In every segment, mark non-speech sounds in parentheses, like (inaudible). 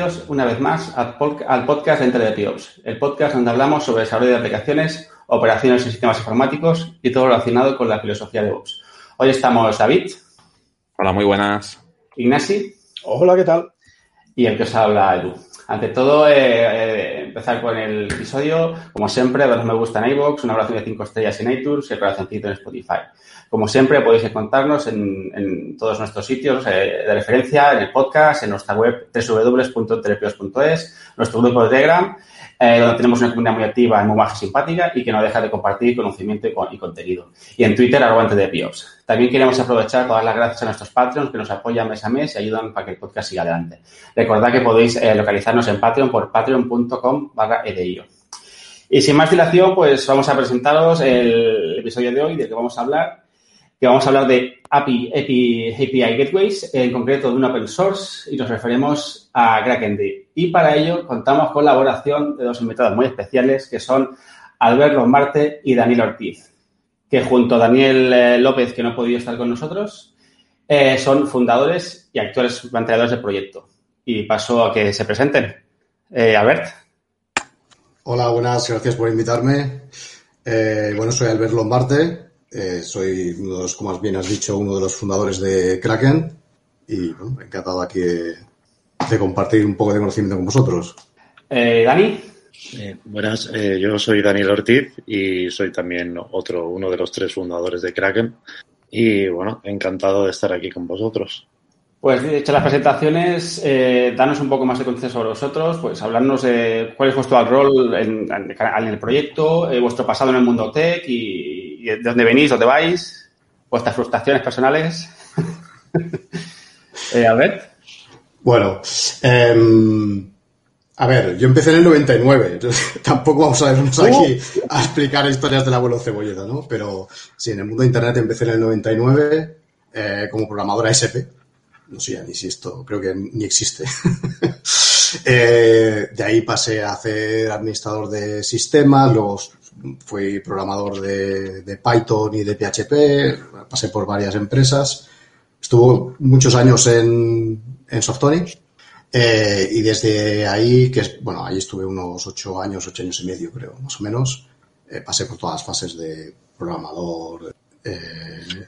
bienvenidos una vez más al, podcast Entre de PIOPS, el podcast donde hablamos sobre desarrollo de aplicaciones, operaciones en sistemas informáticos y todo relacionado con la filosofía de Ops. Hoy estamos David. Hola, muy buenas. Ignasi. Hola, ¿qué tal? Y el que os habla Edu. Ante todo, eh, eh, empezar con el episodio. Como siempre, dos me gusta en iVoox, una oración de cinco estrellas en iTunes y el corazoncito en Spotify. Como siempre, podéis encontrarnos en, todos nuestros sitios eh, de referencia, en el podcast, en nuestra web www.telepios.es, nuestro grupo de Telegram, eh, donde tenemos una comunidad muy activa, muy baja, simpática y que no deja de compartir conocimiento y, contenido. Y en Twitter, arroba de Piops. También queremos aprovechar todas las gracias a nuestros Patreons que nos apoyan mes a mes y ayudan para que el podcast siga adelante. Recordad que podéis eh, localizarnos en Patreon por patreon.com barra edeio. Y sin más dilación, pues vamos a presentaros el episodio de hoy, del que vamos a hablar, que vamos a hablar de API, API, Gateways, en concreto de un open source, y nos referimos a KrakenD. Y para ello contamos con la colaboración de dos invitados muy especiales, que son Albert Lombarte y Daniel Ortiz, que junto a Daniel eh, López, que no ha podido estar con nosotros, eh, son fundadores y actuales planteadores del proyecto. Y paso a que se presenten. Eh, Albert. Hola, buenas, gracias por invitarme. bueno, soy Albert Lombarte, eh, soy uno de los, como bien has dicho, uno de los fundadores de Kraken y bueno, encantado aquí de, compartir un poco de conocimiento con vosotros. Eh, Dani. Eh, buenas, yo soy Daniel Ortiz y soy también otro, uno de los tres fundadores de Kraken. Y bueno, encantado de estar aquí con vosotros. Pues hecho las presentaciones, danos un poco más de contexto sobre vosotros, pues hablarnos de cuál es vuestro rol en, en el proyecto, vuestro pasado en el mundo tech y, y de dónde venís, dónde vais, vuestras frustraciones personales. (laughs) eh, a ver. Bueno, em, a ver, yo empecé en el 99, entonces (laughs) tampoco vamos a vernos aquí a explicar historias del abuelo cebolleta, ¿no? Pero sí, en el mundo de Internet empecé en el 99 eh, como programadora SP. No sé ya ni si esto, creo que ni existe. (laughs) eh, de ahí pasé a hacer administrador de sistemas, luego fui programador de, Python y de PHP, pasé por varias empresas. Estuvo muchos años en, en Softonic eh, y desde ahí, que bueno, ahí estuve unos ocho años, ocho años y medio, creo, más o menos. Eh, pasé por todas las fases de programador, eh,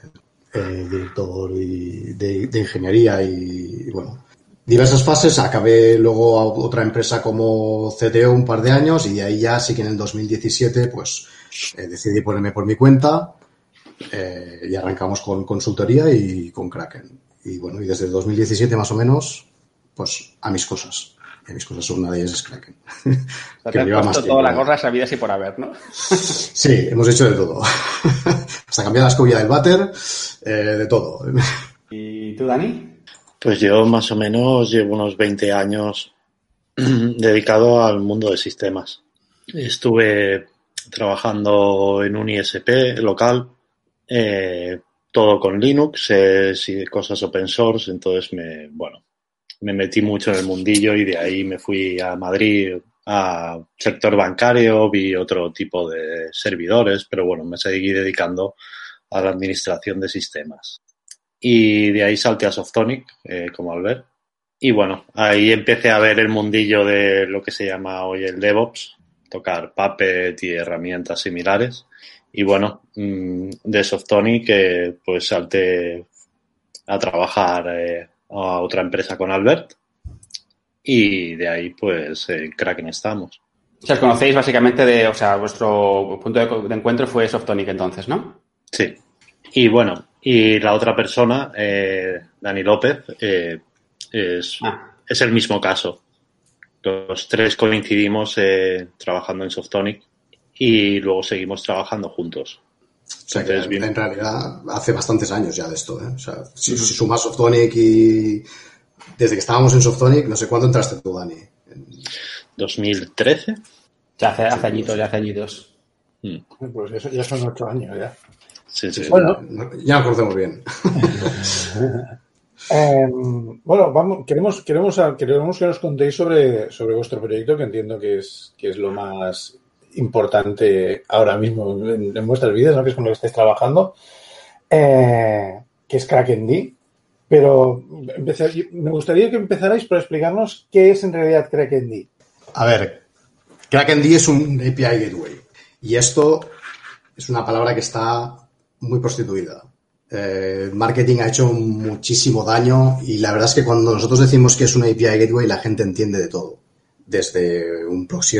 director y de, ingeniería y, bueno, diversas fases. Acabé luego a otra empresa como CTO un par de años y de ahí ya sí que en el 2017 pues eh, decidí ponerme por mi cuenta eh, y arrancamos con consultoría y con Kraken. Y bueno, y desde el 2017 más o menos, pues a mis cosas. Y a mis cosas una de ellas es Kraken. O (laughs) te has puesto toda la gorra sabida y por haber, ¿no? (laughs) sí, hemos hecho de todo. (laughs) Hasta cambiar la escobilla del váter, eh, de todo. ¿Y tú, Dani? Pues yo más o menos llevo unos 20 años (clears throat) dedicado al mundo de sistemas. Estuve trabajando en un ISP local, eh, todo con Linux, y cosas open source, entonces me, bueno, me metí mucho en el mundillo y de ahí me fui a Madrid a sector bancario, vi otro tipo de servidores, pero bueno, me seguí dedicando a la administración de sistemas. Y de ahí salté a Softonic, eh, como Albert. Y bueno, ahí empecé a ver el mundillo de lo que se llama hoy el DevOps, tocar Puppet y herramientas similares. Y bueno, mm, de Softonic eh, pues salté a trabajar eh, a otra empresa con Albert. Y de ahí pues en Kraken estamos. O sea, os conocéis básicamente de, o sea, vuestro punto de, encuentro fue Softonic entonces, ¿no? Sí. Y bueno, y la otra persona, eh, Dani López, eh, es, ah. es, el mismo caso. Los tres coincidimos eh, trabajando en Softonic y luego seguimos trabajando juntos. O sea, que en realidad hace bastantes años ya de esto. ¿eh? O sea, si, sumas Softonic y desde que estábamos en Softonic, no sé cuándo entraste tú, Dani. 2013. Ya hace, hace añitos, ya hace añitos. Mm. Pues eso ya son ocho años ya. Sí, sí. Bueno, ya nos conocemos bien. (laughs) Em, bueno, vamos, queremos, queremos, queremos que nos contéis sobre, sobre vuestro proyecto, que entiendo que es, que es lo más importante ahora mismo en, vuestras vidas, ¿no? que es con lo que estáis trabajando, eh, que es KrakenD. pero empezar, me gustaría que empezarais por explicarnos qué es en realidad CrackND. A ver, CrackND es un API Gateway y esto es una palabra que está muy prostituida. Eh, marketing ha hecho muchísimo daño y la verdad es que cuando nosotros decimos que es una API Gateway la gente entiende de todo. Desde un proxy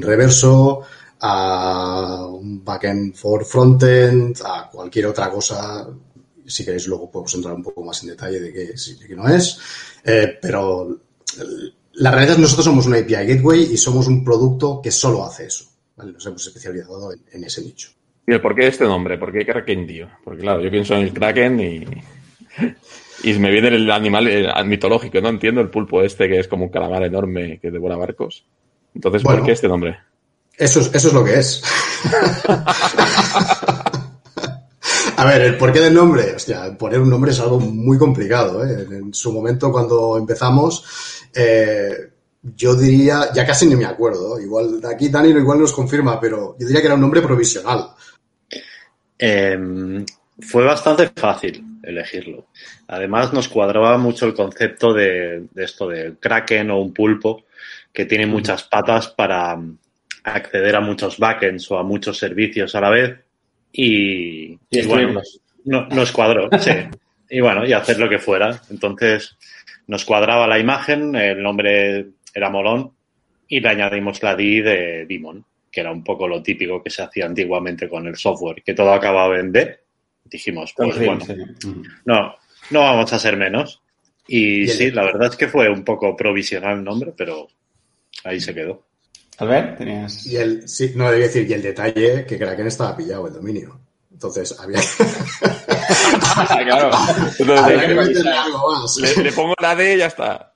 reverso a un backend for frontend, a cualquier otra cosa. Si queréis luego podemos entrar un poco más en detalle de qué, no es. Eh, pero la realidad es que nosotros somos una API Gateway y somos un producto que solo hace eso. Nos hemos especializado en, ese nicho. ¿Y el por qué este nombre? ¿Por qué Kraken, tío? Porque claro, yo pienso en el Kraken y, (laughs) y me viene el animal mitológico, ¿no? Entiendo el pulpo este que es como un calamar enorme que devora barcos. Entonces, ¿por qué este nombre? Eso es, eso es lo que es. (laughs) A ver, el porqué del nombre, hostia, poner un nombre es algo muy complicado. ¿eh? En su momento, cuando empezamos, eh, yo diría, ya casi ni me acuerdo, igual aquí Dani igual nos confirma, pero yo diría que era un nombre provisional. Em, fue bastante fácil elegirlo. Además, nos cuadraba mucho el concepto de, esto de kraken o un pulpo que tiene muchas patas para acceder a muchos backends o a muchos servicios a la vez y, bueno, nos cuadró, (laughs) sí. Y bueno, y hacer lo que fuera. Entonces, nos cuadraba la imagen, el nombre era molón y le añadimos la D de Demon, que era un poco lo típico que se hacía antiguamente con el software, que todo acababa en D. Dijimos, pues bueno, no, no vamos a ser menos. Y sí, la verdad es que fue un poco provisional el nombre, pero ahí se quedó. Albert, tenías. Y el, sí, no, debía decir, y el detalle que Kraken estaba pillado el dominio. Entonces había. claro. Le, pongo la D y ya está.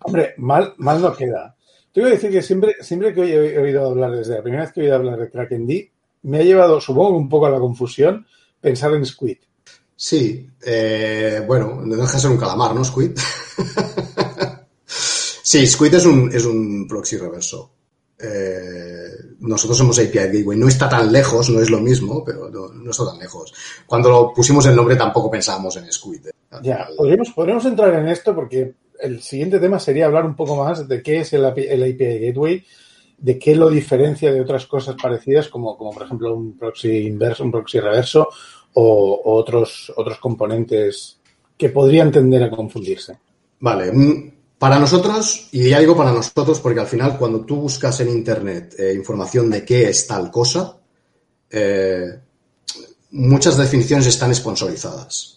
Hombre, mal, mal no queda. Te voy a decir que siempre, siempre que he oído hablar, desde la primera vez que he oído hablar de Kraken D, me ha llevado, supongo, un poco a la confusión pensar en Squid. Sí, eh, bueno, no deja de ser un calamar, ¿no? Squid. (laughs) sí, Squid es un, es un proxy reverso. Eh, nosotros somos API Gateway. No está tan lejos, no es lo mismo, pero no, está tan lejos. Cuando lo pusimos el nombre tampoco pensábamos en Squid. Ya, podríamos, podríamos entrar en esto porque el siguiente tema sería hablar un poco más de qué es el API, Gateway, de qué lo diferencia de otras cosas parecidas, como, como por ejemplo un proxy inverso, un proxy reverso o, otros, otros componentes que podrían tender a confundirse. Vale, mm, para nosotros, y ya digo para nosotros, porque al final cuando tú buscas en Internet eh, información de qué es tal cosa, eh, muchas definiciones están sponsorizadas.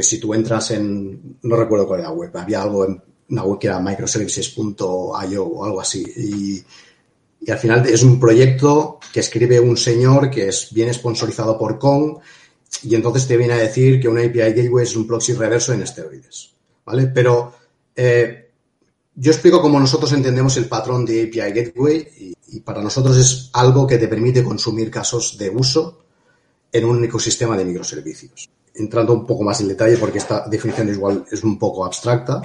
Si tú entras en, no recuerdo cuál era la web, había algo en una web que era microservices.io o algo así, y, al final es un proyecto que escribe un señor que es bien sponsorizado por Kong, y entonces te viene a decir que un API Gateway es un proxy reverso en esteroides. ¿Vale? Pero eh, yo explico cómo nosotros entendemos el patrón de API Gateway y, para nosotros es algo que te permite consumir casos de uso en un ecosistema de microservicios. Entrando un poco más en detalle, porque esta definición igual es un poco abstracta,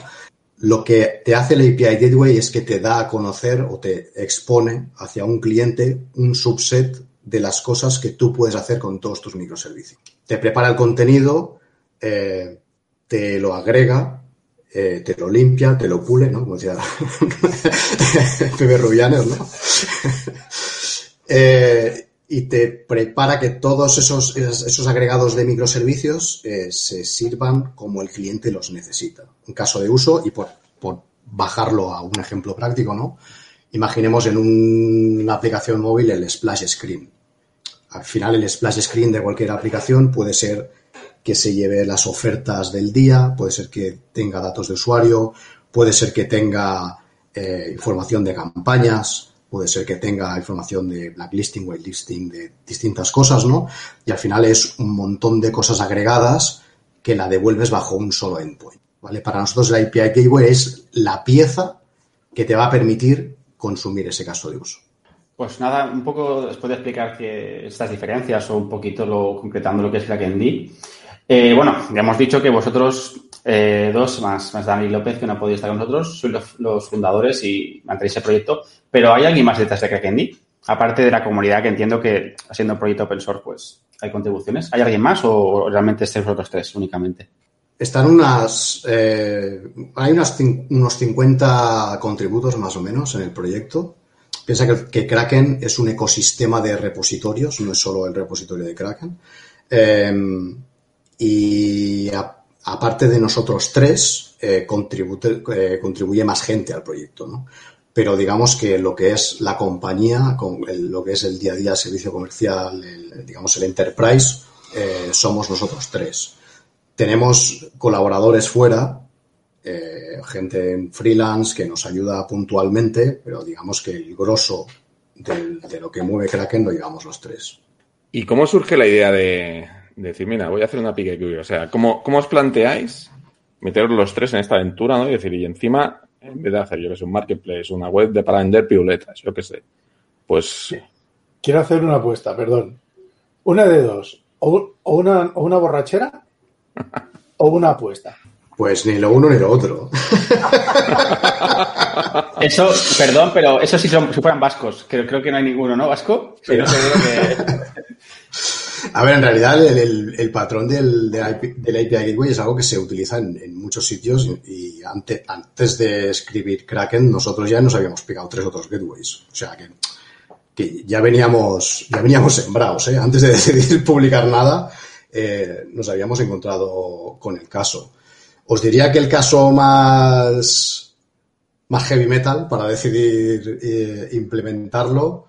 lo que te hace el API Gateway es que te da a conocer o te expone hacia un cliente un subset de las cosas que tú puedes hacer con todos tus microservicios. Te prepara el contenido, eh, te lo agrega eh, te lo limpia, te lo pule, ¿no? Como decía (laughs) Pepe Rubianes, ¿no? (laughs) Eh, y te prepara que todos esos, esos agregados de microservicios eh, se sirvan como el cliente los necesita. En caso de uso, y por, por bajarlo a un ejemplo práctico, ¿no? Imaginemos en una aplicación móvil el splash screen. Al final, el splash screen de cualquier aplicación puede ser que se lleve las ofertas del día, puede ser que tenga datos de usuario, puede ser que tenga eh, información de campañas, puede ser que tenga información de blacklisting, whitelisting, de distintas cosas, ¿no? Y al final es un montón de cosas agregadas que la devuelves bajo un solo endpoint, ¿vale? Para nosotros la API Gateway es la pieza que te va a permitir consumir ese caso de uso. Pues nada, un poco después de explicar que estas diferencias o un poquito lo, concretando lo que es CrackND, eh, bueno, ya hemos dicho que vosotros eh, dos, más, más Dani López, que no ha podido estar con nosotros, sois los, fundadores y mantenéis el proyecto, pero ¿hay alguien más detrás de CrackND? Aparte de la comunidad que entiendo que, siendo un proyecto open source, pues hay contribuciones. ¿Hay alguien más o realmente estáis vosotros tres únicamente? Están unas. Eh, hay unas, unos 50 contributos más o menos en el proyecto. Piensa que, Kraken es un ecosistema de repositorios, no es solo el repositorio de Kraken. Em, y aparte de nosotros tres, eh, eh, contribuye más gente al proyecto, ¿no? Pero digamos que lo que es la compañía, con lo que es el día a día, servicio comercial, digamos el enterprise, somos nosotros tres. Tenemos colaboradores fuera, eh, gente en freelance que nos ayuda puntualmente, pero digamos que el grosso de lo que mueve Kraken lo llevamos los tres. ¿Y cómo surge la idea de, decir, mira, voy a hacer una pique O sea, ¿cómo, ¿cómo, os planteáis meteros los tres en esta aventura, ¿no? Y decir, y encima, en vez de hacer, yo que sé, un marketplace, una web de para vender piruletas, yo qué sé, pues... Quiero hacer una apuesta, perdón. Una de dos. O, una, o una borrachera (laughs) o una apuesta? Pues ni lo uno ni lo otro. (laughs) Eso, perdón, pero eso sí son, si fueran vascos. Creo, creo que no hay ninguno, ¿no? ¿Vasco? que... (laughs) A ver, en realidad el, patrón del, del, API, Gateway es algo que se utiliza en, muchos sitios y, antes, antes de escribir Kraken nosotros ya nos habíamos pegado tres otros gateways. O sea que, que ya veníamos ya veníamos sembrados, ¿eh? Antes de (laughs) decidir publicar nada, eh, nos habíamos encontrado con el caso. Os diría que el caso más, más heavy metal para decidir eh, implementarlo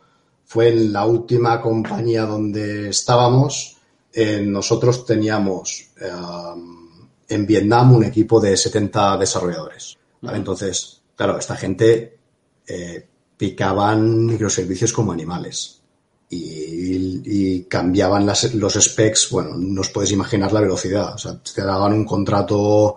fue en la última compañía donde estábamos. nosotros teníamos en Vietnam un equipo de 70 desarrolladores. Entonces, claro, esta gente eh, picaban microservicios como animales y, cambiaban los specs, bueno, no os podéis imaginar la velocidad. O sea, te daban un contrato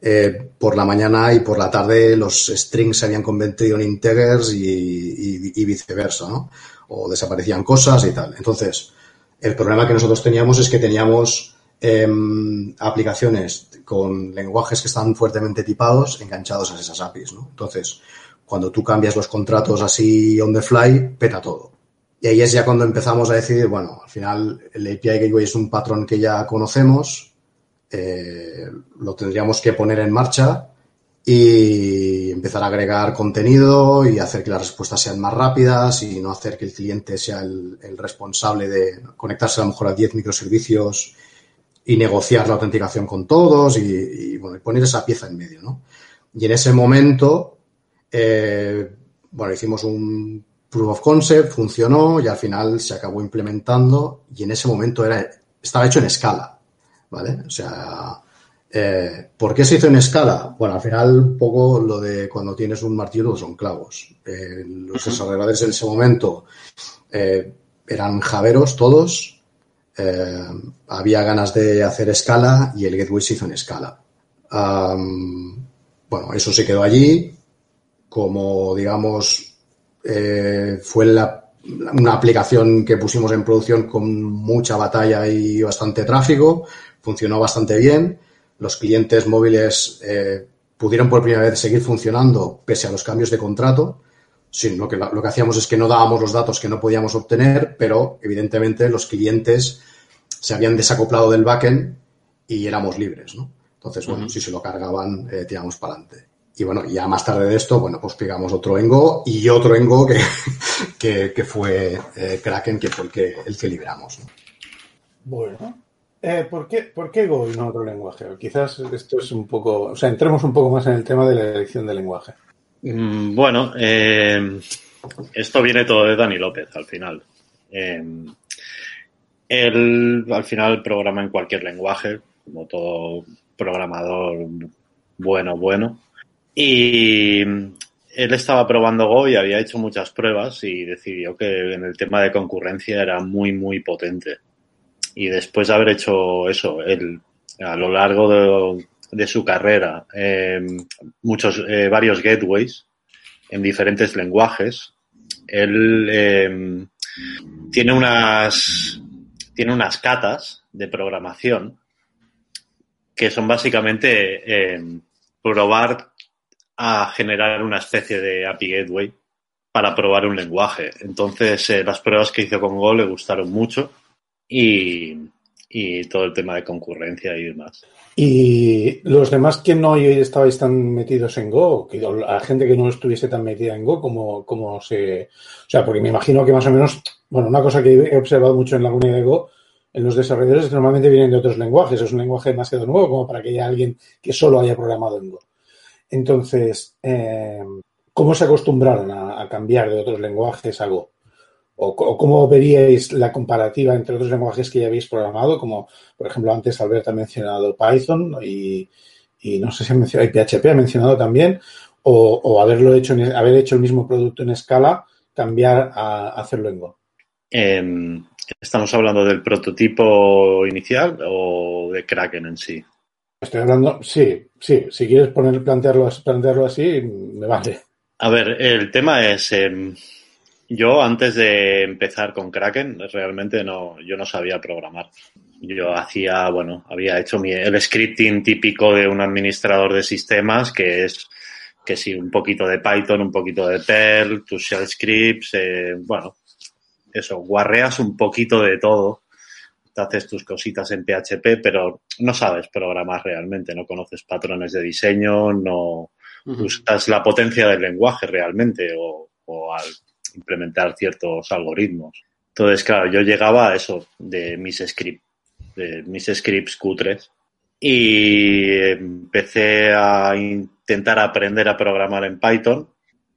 eh, por la mañana y por la tarde los strings se habían convertido en integers y, viceversa, ¿no? O desaparecían cosas y tal. Entonces, el problema que nosotros teníamos es que teníamos em, aplicaciones con lenguajes que están fuertemente tipados enganchados a esas APIs. Entonces, cuando tú cambias los contratos así on the fly, peta todo. Y ahí es ya cuando empezamos a decidir, bueno, al final el API Gateway es un patrón que ya conocemos, eh, lo tendríamos que poner en marcha y empezar a agregar contenido y hacer que las respuestas sean más rápidas y no hacer que el cliente sea el, responsable de conectarse a lo mejor a 10 microservicios y negociar la autenticación con todos y, bueno, poner esa pieza en medio, ¿no? Y en ese momento, eh, bueno, hicimos un proof of concept, funcionó y al final se acabó implementando y en ese momento era, estaba hecho en escala, ¿vale? O sea, eh, ¿por qué se hizo en escala? Bueno, al final un poco lo de cuando tienes un martillo son clavos. Eh, los desarrolladores en ese momento eh, eran javeros todos, había ganas de hacer escala y el gateway se hizo en escala. bueno, eso se quedó allí como, digamos, fue una aplicación que pusimos en producción con mucha batalla y bastante tráfico. Funcionó bastante bien. Los clientes móviles eh, pudieron por primera vez seguir funcionando pese a los cambios de contrato. Sí, lo, que, lo que hacíamos es que no dábamos los datos que no podíamos obtener, pero evidentemente los clientes se habían desacoplado del backend y éramos libres, ¿no? Entonces, bueno, si se lo cargaban, eh, tiramos para adelante. Y bueno, ya más tarde de esto, bueno, pues pegamos otro Engo y otro Engo que, (laughs) que, fue eh, Kraken, que fue el que, el que liberamos. Bueno, eh, ¿por, qué, ¿por qué Go y no otro lenguaje? Quizás esto es un poco, o sea, entremos un poco más en el tema de la elección del lenguaje. Mm, bueno, eh, esto viene todo de Dani López al final. él al final programa en cualquier lenguaje, como todo programador bueno, bueno. Y él estaba probando Go y había hecho muchas pruebas y decidió que en el tema de concurrencia era muy, muy potente. Y después de haber hecho eso, él a lo largo de, su carrera, em, muchos, eh, varios gateways en diferentes lenguajes, él em, tiene unas, tiene unas catas de programación que son básicamente em, probar a generar una especie de API Gateway para probar un lenguaje. Entonces, eh, las pruebas que hizo con Go le gustaron mucho y, todo el tema de concurrencia y demás. Y los demás que no estabais tan metidos en Go, que la gente que no estuviese tan metida en Go, como, como se. O sea, porque me imagino que más o menos. Bueno, una cosa que he observado mucho en la comunidad de Go, en los desarrolladores, es normalmente vienen de otros lenguajes. Es un lenguaje demasiado nuevo como para que haya alguien que solo haya programado en Go. Entonces, eh, ¿cómo se acostumbraron a, a cambiar de otros lenguajes a Go? O, cómo veríais la comparativa entre otros lenguajes que ya habéis programado, como por ejemplo antes Alberto ha mencionado Python y, no sé si ha mencionado PHP, ha mencionado también, o, haberlo hecho haber hecho el mismo producto en escala, cambiar a, hacerlo en Go. Em, ¿Estamos hablando del prototipo inicial o de Kraken en sí? Estoy hablando, sí, sí, si quieres poner, plantearlo, plantearlo así, me vale. A ver, el tema es, em, yo antes de empezar con Kraken, realmente no, yo no sabía programar. Yo hacía, bueno, había hecho mi, el scripting típico de un administrador de sistemas, que es que sí, un poquito de Python, un poquito de Perl, tus shell scripts, eh, bueno, eso, guarreas un poquito de todo, te haces tus cositas en PHP, pero no sabes programar realmente, no conoces patrones de diseño, no usas la potencia del lenguaje realmente o, o al implementar ciertos algoritmos. Entonces, claro, yo llegaba a eso de mis scripts, de mis scripts cutres y empecé a intentar aprender a programar en Python.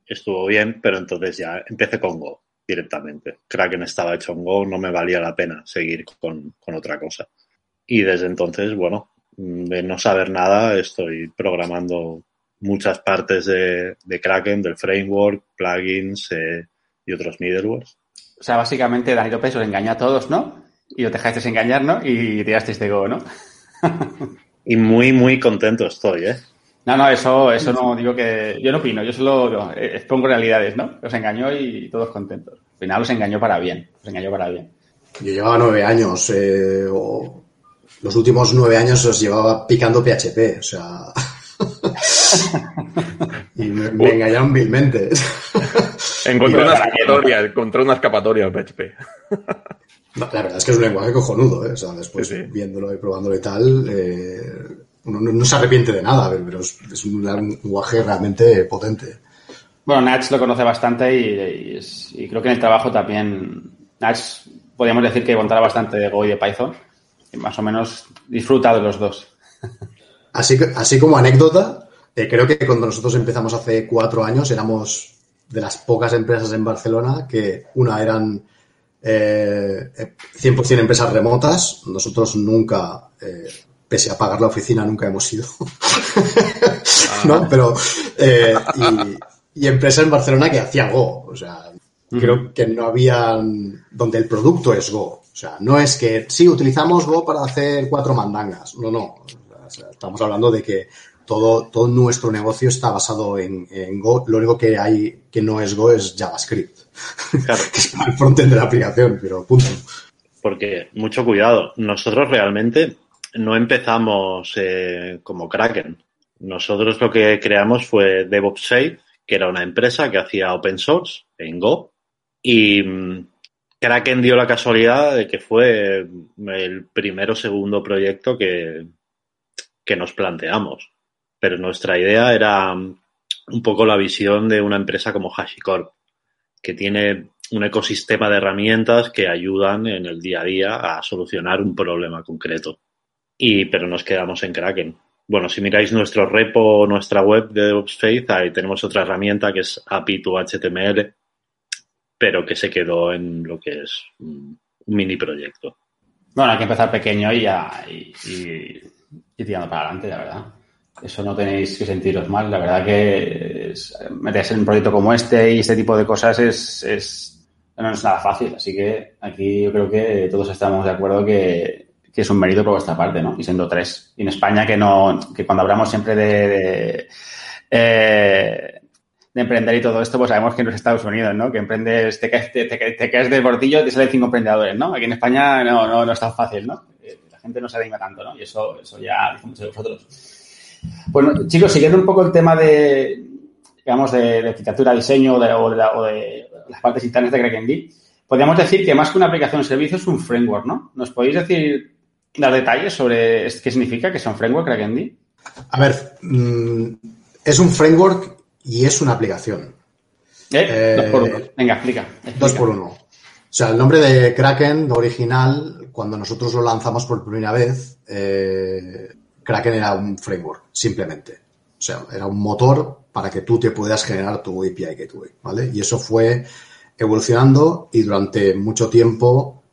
Estuvo bien, pero entonces ya empecé con Go directamente. Kraken estaba hecho en Go, no me valía la pena seguir con, otra cosa. Y desde entonces, bueno, de no saber nada, estoy programando muchas partes de, de Kraken, del framework, plugins, eh, y otros middlewares. O sea, básicamente Dani López os engañó a todos, ¿no? Y os dejasteis engañar, ¿no? Y tirasteis de Go, ¿no? (laughs) y muy, muy contento estoy, ¿eh? No, no, eso, eso no digo que. Yo no opino, yo solo expongo realidades, ¿no? Os engañó y todos contentos. Al final os engañó para bien, os engañó para bien. Yo llevaba nueve años, eh, o los últimos nueve años os llevaba picando PHP, o sea. (laughs) y me engañaron vilmente. (laughs) Encontré una escapatoria, encontré una escapatoria en PHP. la verdad es que es un lenguaje cojonudo, ¿eh? O sea, después viéndolo y probándolo y tal, eh, uno no, se arrepiente de nada, pero es, un lenguaje realmente potente. Bueno, Natch lo conoce bastante y, creo que en el trabajo también Natch podríamos decir que contara bastante de Go y de Python. Y más o menos disfruta de los dos. Así, así como anécdota, eh, creo que cuando nosotros empezamos hace cuatro años éramos de las pocas empresas en Barcelona que una eran eh, 100% empresas remotas. Nosotros nunca, eh, pese a pagar la oficina, nunca hemos ido. (laughs) ¿No? Pero, eh, y, y, empresa en Barcelona que hacía Go. O sea, creo que no había donde el producto es Go. O sea, no es que sí, utilizamos Go para hacer cuatro mandangas. No, no. estamos hablando de que todo, todo nuestro negocio está basado en, Go. Lo único que hay que no es Go es JavaScript. Claro. (laughs) que es el frontend de la aplicación, pero punto. Porque, mucho cuidado, nosotros realmente no empezamos eh, como Kraken. Nosotros lo que creamos fue DevOps Safe, que era una empresa que hacía open source en Go. Y mm, Kraken dio la casualidad de que fue el primero o segundo proyecto que, que nos planteamos pero nuestra idea era un poco la visión de una empresa como HashiCorp, que tiene un ecosistema de herramientas que ayudan en el día a día a solucionar un problema concreto. Y, pero nos quedamos en Kraken. Bueno, si miráis nuestro repo nuestra web de DevOps ahí tenemos otra herramienta que es API to HTML, pero que se quedó en lo que es un mini proyecto. Bueno, hay que empezar pequeño y ya y, y tirando para adelante, la verdad. Eso no tenéis que sentiros mal. La verdad que meterse en un proyecto como este y este tipo de cosas es, es, no es nada fácil. Así que aquí yo creo que todos estamos de acuerdo que, que es un mérito por vuestra parte, ¿no? Y siendo tres. Y en España que no, que cuando hablamos siempre de, de, eh, de emprender y todo esto, pues sabemos que no es Estados Unidos, ¿no? Que emprendes, te caes, te, te, caes del bordillo y te salen cinco emprendedores, ¿no? Aquí en España no, no, no es tan fácil, ¿no? La gente no se anima tanto, ¿no? Y eso, eso ya dice mucho de vosotros. Bueno, chicos, siguiendo un poco el tema de, digamos, de, arquitectura, diseño o de, las partes internas de CrackND, podríamos decir que más que una aplicación de servicio es un framework, ¿no? ¿Nos podéis decir, dar detalles sobre qué significa que sea un framework CrackND? A ver, mm, es un framework y es una aplicación. ¿Eh? dos por uno. Venga, explica, Dos por uno. O sea, el nombre de Kraken original, cuando nosotros lo lanzamos por primera vez, eh, Kraken era un framework, simplemente. O sea, era un motor para que tú te puedas generar tu API Gateway, ¿vale? Y eso fue evolucionando y durante mucho tiempo,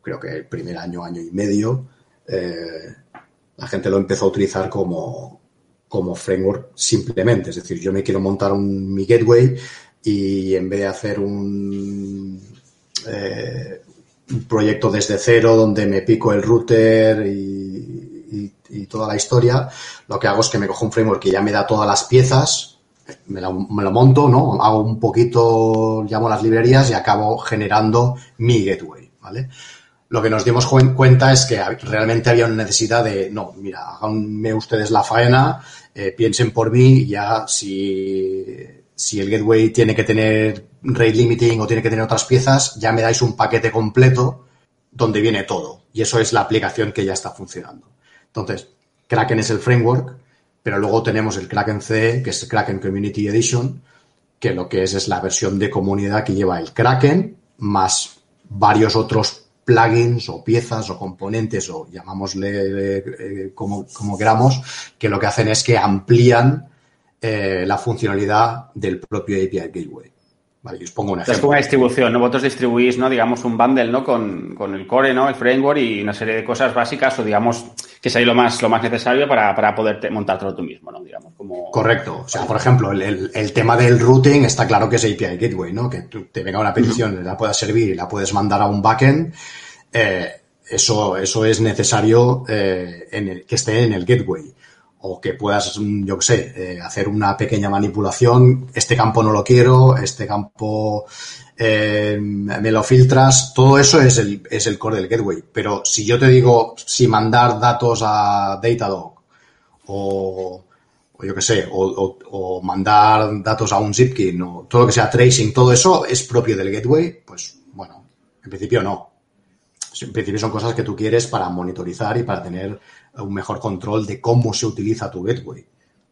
creo que el primer año, año y medio, eh, la gente lo empezó a utilizar como, como framework simplemente. Es decir, yo me quiero montar un, mi gateway y en vez de hacer un, eh, un proyecto desde cero donde me pico el router y, y, toda la historia, lo que hago es que me cojo un framework que ya me da todas las piezas, me lo, me lo monto, ¿no? Hago un poquito, llamo las librerías y acabo generando mi gateway, ¿vale? Lo que nos dimos cuenta es que realmente había una necesidad de, no, mira, háganme ustedes la faena, eh, piensen por mí, ya si, si el gateway tiene que tener rate limiting o tiene que tener otras piezas, ya me dais un paquete completo donde viene todo. Y eso es la aplicación que ya está funcionando. Entonces, Kraken es el framework, pero luego tenemos el Kraken C, que es Kraken Community Edition, que lo que es es la versión de comunidad que lleva el Kraken más varios otros plugins o piezas o componentes o llamámosle eh, como, como, queramos, que lo que hacen es que amplían eh, la funcionalidad del propio API Gateway. Vale, os pongo un ejemplo. Es como una distribución, ¿no? Vosotros distribuís, ¿no? Digamos, un bundle, ¿no? Con, con, el core, ¿no? El framework y una serie de cosas básicas o, digamos, que sería lo más, lo más necesario para, para poder montártelo tú mismo, ¿no? Digamos, como... Correcto. O sea, por ejemplo, el, el, el, tema del routing está claro que es API Gateway, ¿no? Que tú, te venga una petición, uh -huh. la puedas servir y la puedes mandar a un backend. Eh, eso, eso es necesario eh, en el, que esté en el gateway o que puedas, yo qué sé, eh, hacer una pequeña manipulación, este campo no lo quiero, este campo eh, me lo filtras, todo eso es el, es el core del gateway. Pero si yo te digo si mandar datos a Datadog o, yo qué sé, o, mandar datos a un Zipkin o todo lo que sea tracing, todo eso es propio del gateway, pues bueno, en principio no. En principio son cosas que tú quieres para monitorizar y para tener un mejor control de cómo se utiliza tu gateway,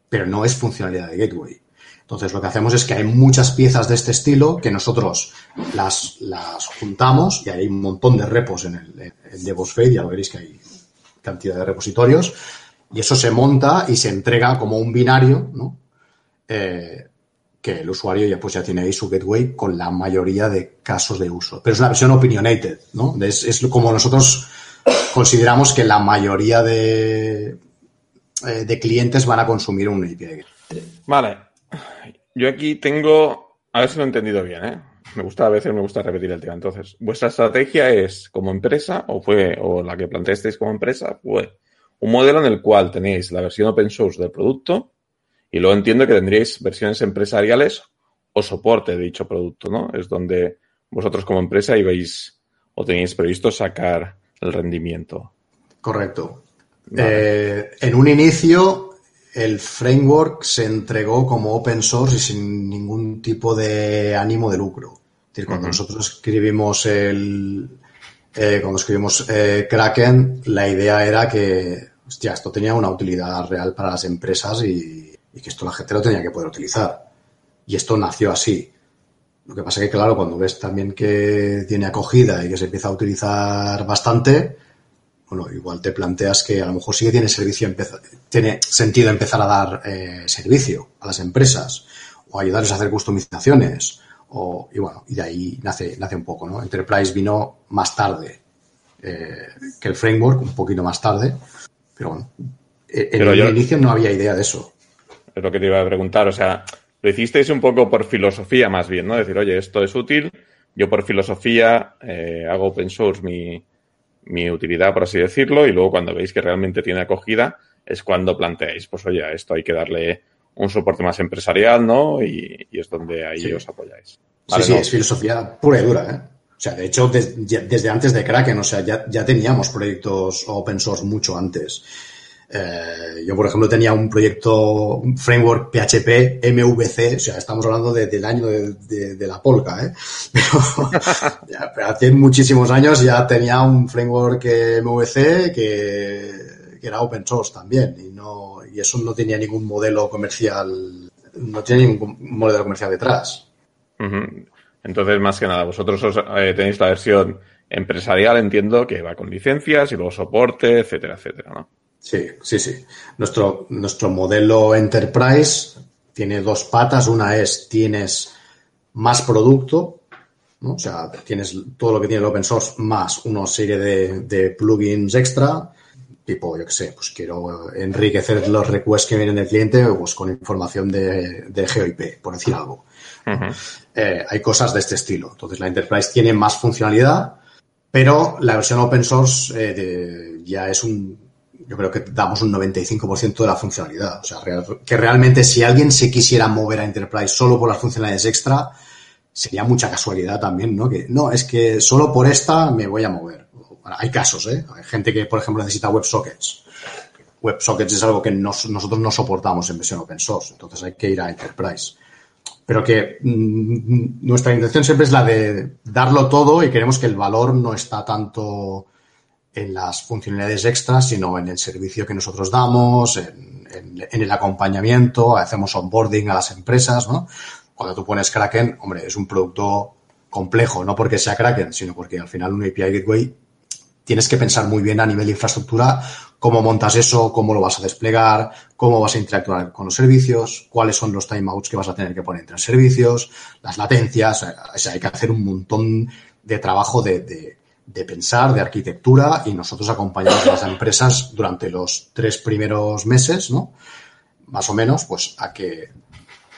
pero no es funcionalidad de gateway. Entonces lo que hacemos es que hay muchas piezas de este estilo que nosotros las, las juntamos y hay un montón de repos en el, el DevOps ya lo veréis que hay cantidad de repositorios, y eso se monta y se entrega como un binario, ¿no? Eh, que el usuario ya pues ya tiene ahí su gateway con la mayoría de casos de uso. Pero es una versión opinionated, ¿no? Es, es como nosotros consideramos que la mayoría de, eh, de clientes van a consumir un API. Vale. Yo aquí tengo, a ver si lo he entendido bien, ¿eh? Me gusta a veces, me gusta repetir el tema. Entonces, vuestra estrategia es como empresa o fue, o la que planteasteis como empresa, fue un modelo en el cual tenéis la versión open source del producto y luego entiendo que tendríais versiones empresariales o soporte de dicho producto, ¿no? Es donde vosotros como empresa ibais o tenéis previsto sacar el rendimiento. Correcto. Vale. Eh, en un inicio, el framework se entregó como open source y sin ningún tipo de ánimo de lucro. Es decir, cuando uh -huh. nosotros escribimos el, eh, cuando escribimos eh, Kraken, la idea era que, hostia, esto tenía una utilidad real para las empresas y, y que esto la gente lo tenía que poder utilizar. Y esto nació así. Lo que pasa es que, claro, cuando ves también que tiene acogida y que se empieza a utilizar bastante, bueno, igual te planteas que a lo mejor sí que tiene servicio, tiene sentido empezar a dar eh, servicio a las empresas o ayudarles a hacer customizaciones. O, y bueno, y de ahí nace, nace un poco, ¿no? Enterprise vino más tarde eh, que el framework, un poquito más tarde, pero bueno, en pero el yo... inicio no había idea de eso es lo que te iba a preguntar. O sea, lo hicisteis un poco por filosofía más bien, ¿no? Decir, oye, esto es útil, yo por filosofía eh, hago open source mi, mi utilidad, por así decirlo, y luego cuando veis que realmente tiene acogida es cuando planteáis, pues oye, a esto hay que darle un soporte más empresarial, ¿no? Y, y es donde ahí sí. os apoyáis. ¿Vale? Sí, sí, no? es filosofía pura y dura, ¿eh? O sea, de hecho, des, desde antes de Kraken, o sea, ya, ya teníamos proyectos open source mucho antes. Eh, yo, por ejemplo, tenía un proyecto, un framework PHP MVC, o sea, estamos hablando de, del año de, la polka, ¿eh? (laughs) Pero, hace muchísimos años ya tenía un framework MVC que, era open source también y no y eso no tenía ningún modelo comercial, no tiene ningún modelo comercial detrás. Entonces, más que nada, vosotros os, eh, tenéis la versión empresarial, entiendo, que va con licencias y luego soporte, etcétera, etcétera, ¿no? Sí, sí, sí. Nuestro, nuestro modelo enterprise tiene dos patas. Una es tienes más producto, ¿no? o sea, tienes todo lo que tiene el open source más una serie de, de plugins extra, tipo, yo qué sé, pues quiero enriquecer los requests que vienen del cliente pues con información de, de GeoIP, por decir algo. Uh -huh. eh, hay cosas de este estilo. Entonces, la enterprise tiene más funcionalidad, pero la versión open source eh, de, ya es un yo creo que damos un 95% de la funcionalidad. O sea, que realmente si alguien se quisiera mover a Enterprise solo por las funcionalidades extra, sería mucha casualidad también, ¿no? Que no, es que solo por esta me voy a mover. Hay casos, ¿eh? Hay gente que, por ejemplo, necesita WebSockets. WebSockets es algo que nos, nosotros no soportamos en versión open source, entonces hay que ir a Enterprise. Pero que mmm, nuestra intención siempre es la de darlo todo y queremos que el valor no está tanto en las funcionalidades extras, sino en el servicio que nosotros damos, en, el acompañamiento, hacemos onboarding a las empresas, ¿no? Cuando tú pones Kraken, hombre, es un producto complejo, no porque sea Kraken, sino porque al final un API Gateway tienes que pensar muy bien a nivel de infraestructura cómo montas eso, cómo lo vas a desplegar, cómo vas a interactuar con los servicios, cuáles son los timeouts que vas a tener que poner entre servicios, las latencias, hay que hacer un montón de trabajo de de pensar, de arquitectura, y nosotros acompañamos a las empresas durante los tres primeros meses, ¿no? Más o menos, pues a que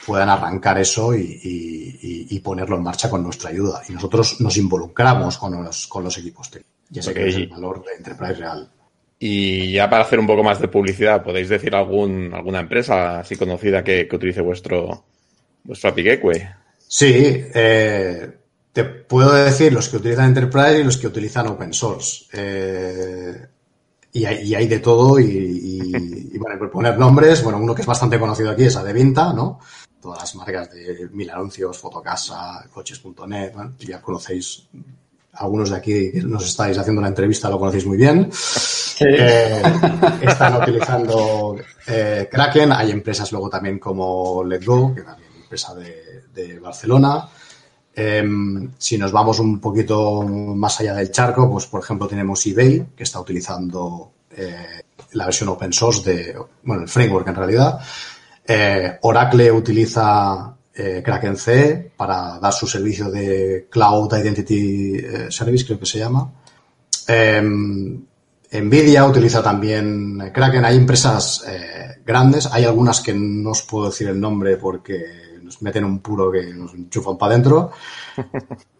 puedan arrancar eso y, y, y ponerlo en marcha con nuestra ayuda. Y nosotros nos involucramos con los, con los equipos técnicos. Y ese okay. es el valor de Enterprise Real. Y ya para hacer un poco más de publicidad, ¿podéis decir algún, alguna empresa así conocida que, que utilice vuestro, vuestro API Gateway? Sí, eh, te puedo decir los que utilizan Enterprise y los que utilizan Open Source. Eh, y, hay, y, hay, de todo y, y, y, bueno, por poner nombres, bueno, uno que es bastante conocido aquí es Adevinta, ¿no? Todas las marcas de Mil Anuncios, Fotocasa, Coches.net, bueno, ya conocéis, algunos de aquí que nos estáis haciendo una entrevista lo conocéis muy bien. Sí. Eh, están (laughs) utilizando eh, Kraken, hay empresas luego también como Letgo, que también es empresa de, de Barcelona. Eh, si nos vamos un poquito más allá del charco, pues por ejemplo tenemos eBay, que está utilizando eh, la versión open source de, bueno, el framework en realidad. Eh, Oracle utiliza Kraken C para dar su servicio de Cloud Identity Service, creo que se llama. Nvidia utiliza también Kraken. Hay empresas grandes, hay algunas que no os puedo decir el nombre porque nos meten un puro que nos enchufan para adentro. (laughs)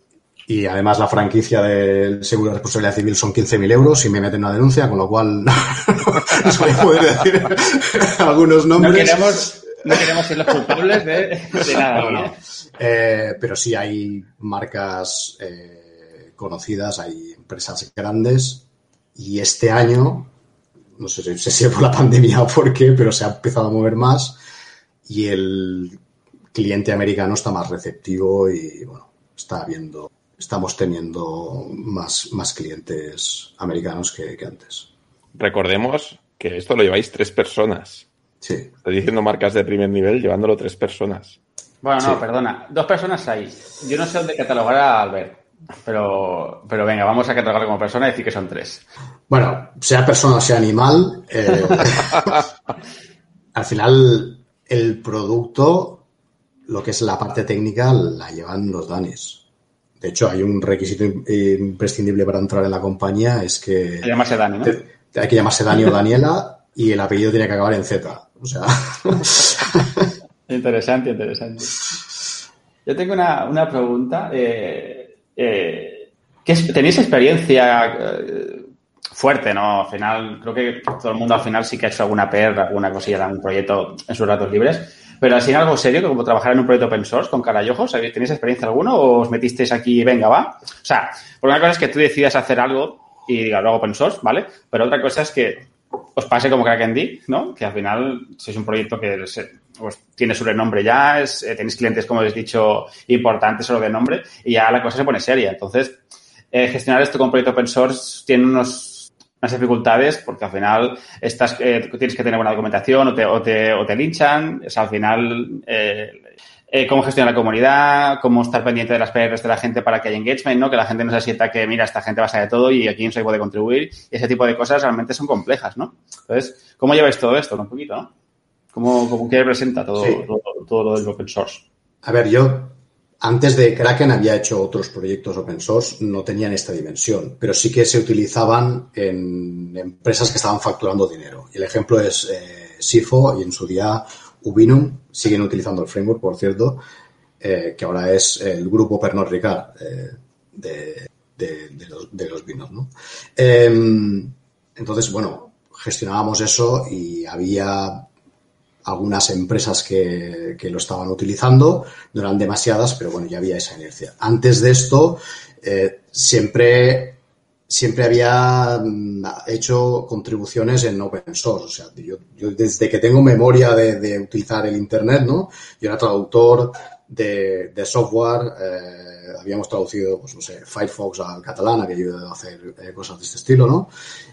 Y además la franquicia del seguro de responsabilidad civil son 15.000 euros y me meten una denuncia, con lo cual (laughs) no, os voy a poder decir (laughs) algunos nombres. No queremos, no queremos ser los culpables de, de nada. No, no. Eh, pero sí hay marcas eh, conocidas, hay empresas grandes y este año, no sé si es por la pandemia o por qué, pero se ha empezado a mover más y el cliente americano está más receptivo y bueno, está viendo, estamos teniendo más, más clientes americanos que, que antes. Recordemos que esto lo lleváis tres personas. Sí. Estoy diciendo marcas de primer nivel llevándolo tres personas. Bueno, no, sí. perdona. Dos personas hay. Yo no sé dónde catalogar a Albert. Pero, pero venga, vamos a catalogarlo como persona y decir que son tres. Bueno, sea persona o sea animal, eh, (laughs) (laughs) al final el producto lo que es la parte técnica la llevan los danis. De hecho, hay un requisito imprescindible para entrar en la compañía, es que... Hay que llamarse Dani, ¿no? Te, hay que llamarse Dani o Daniela y el apellido tiene que acabar en Z. O sea... (laughs) interesante, interesante. Yo tengo una, una pregunta. Eh, eh, ¿Tenéis experiencia eh, fuerte, no? Al final, creo que todo el mundo al final sí que ha hecho alguna PR, alguna cosilla algún proyecto en sus ratos libres. Pero así en algo serio, como trabajar en un proyecto open source con cara y ojos, ¿tenéis experiencia alguna o os metisteis aquí, venga, va? O sea, por una cosa es que tú decidas hacer algo y digas, lo hago open source, ¿vale? Pero otra cosa es que os pase como D, ¿no? Que al final si es un proyecto que pues, tiene su renombre ya, es, eh, tenéis clientes, como habéis dicho, importantes solo de nombre y ya la cosa se pone seria. Entonces, eh, gestionar esto con proyecto open source tiene unos, unas dificultades porque al final estás, eh, tienes que tener buena documentación o te, o te, o te linchan. O sea, al final, eh, cómo gestionar la comunidad, cómo estar pendiente de las PRs de la gente para que haya engagement, ¿no? Que la gente no se sienta que, mira, esta gente va a saber todo y aquí no se puede contribuir. Y ese tipo de cosas realmente son complejas, ¿no? Entonces, ¿cómo lleváis todo esto? Un poquito, ¿no? ¿Cómo, cómo qué representa todo, todo, todo, lo del open source? A ver, yo antes de Kraken había hecho otros proyectos open source, no tenían esta dimensión, pero sí que se utilizaban en empresas que estaban facturando dinero. El ejemplo es eh, SIFO y en su día Ubinum, siguen utilizando el framework, por cierto, eh, que ahora es el grupo Pernod Ricard eh, de, los, de vinos. ¿no? Em, entonces, bueno, gestionábamos eso y había algunas empresas que, que, lo estaban utilizando, no eran demasiadas, pero bueno, ya había esa inercia. Antes de esto, eh, siempre siempre había mm, hecho contribuciones en open source. O sea, yo, desde que tengo memoria de, utilizar el Internet, ¿no? Yo era traductor de, software, eh, habíamos traducido, pues no sé, Firefox al catalán, había ayudado a hacer eh, cosas de este estilo, ¿no?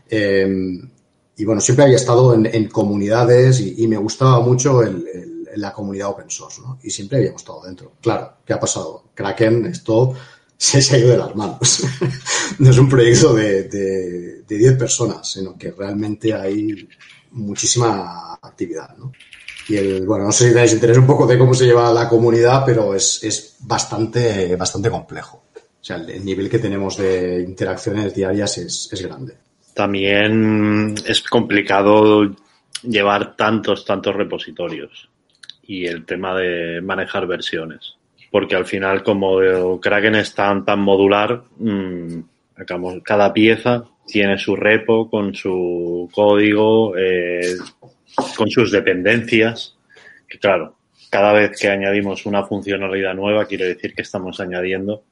Em, y bueno, siempre había estado en, comunidades y, me gustaba mucho la comunidad open source, ¿no? Y siempre habíamos estado dentro. Claro, ¿qué ha pasado? Kraken, esto (laughs) se, ha ido de las manos. (laughs) no es un proyecto de, de, 10 personas, sino que realmente hay muchísima actividad, ¿no? Y el, bueno, no sé si tenéis interés un poco de cómo se lleva la comunidad, pero es, es bastante, bastante complejo. O sea, el, nivel que tenemos de interacciones diarias es, es grande. También es complicado llevar tantos, tantos repositorios y el tema de manejar versiones porque al final como Kraken es tan, tan modular, mmm, cada pieza tiene su repo con su código, eh, con sus dependencias, que claro, cada vez que añadimos una funcionalidad nueva quiere decir que estamos añadiendo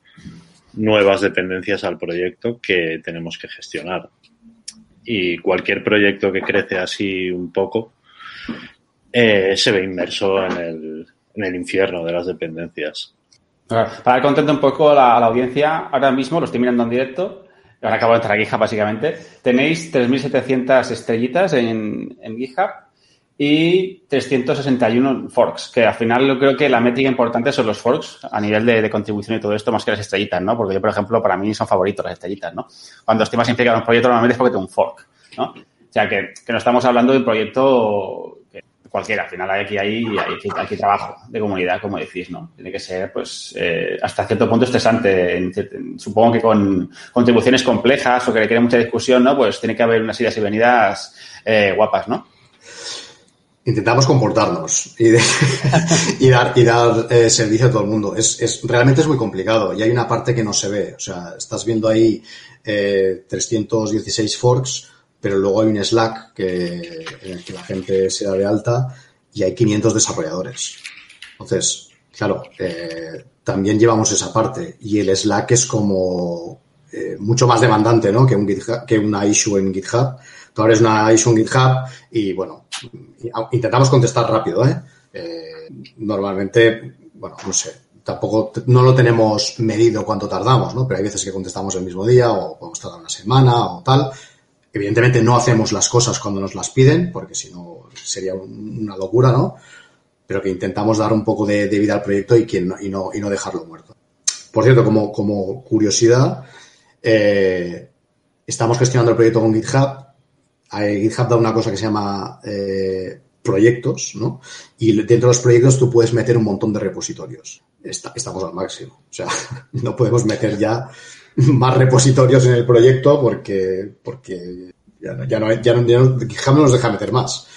nuevas dependencias al proyecto que tenemos que gestionar. Y cualquier proyecto que crece así un poco eh, se ve inmerso en el, en el infierno de las dependencias. Para contento un poco a la, audiencia, ahora mismo lo estoy mirando en directo, ahora acabo de entrar a GitHub básicamente, tenéis 3.700 estrellitas en, en GitHub y 361 forks, que al final yo creo que la métrica importante son los forks a nivel de, contribución y todo esto, más que las estrellitas, ¿no? Porque yo, por ejemplo, para mí son favoritos las estrellitas, ¿no? Cuando estoy más implicado en un proyecto, normalmente es porque tengo un fork, ¿no? O sea, que, que no estamos hablando de un proyecto cualquiera. Al final aquí hay, hay, trabajo de comunidad, como decís, ¿no? Tiene que ser, pues, eh, hasta cierto punto estresante. Supongo que con contribuciones complejas o que requieren mucha discusión, ¿no? Pues tiene que haber unas ideas y venidas eh, guapas, ¿no? Intentamos comportarnos (laughs) y, dar, y dar eh, servicio a todo el mundo. Es, es, realmente es muy complicado y hay una parte que no se ve. O sea, estás viendo ahí 316 forks, pero luego hay un Slack que, en el que la gente se da de alta y hay 500 desarrolladores. Entonces, claro, eh, también llevamos esa parte y el Slack es como eh, mucho más demandante ¿no? que, un que una issue en GitHub. Tú abres una issue en GitHub y, bueno, intentamos contestar rápido. ¿eh? eh normalmente, bueno, no sé, tampoco no lo tenemos medido cuánto tardamos, ¿no? Pero hay veces que contestamos el mismo día o podemos tardar una semana o tal. Evidentemente no hacemos las cosas cuando nos las piden, porque si no sería una locura, ¿no? Pero que intentamos dar un poco de, vida al proyecto y, que no, y, no, y no dejarlo muerto. Por cierto, como, como curiosidad, eh, estamos gestionando el proyecto con GitHub. GitHub da una cosa que se llama eh, proyectos, ¿no? Y dentro de los proyectos tú puedes meter un montón de repositorios. estamos al máximo. O sea, (laughs) no podemos meter ya más repositorios en el proyecto porque, porque ya, no, ya, no, ya, no, nos deja meter más.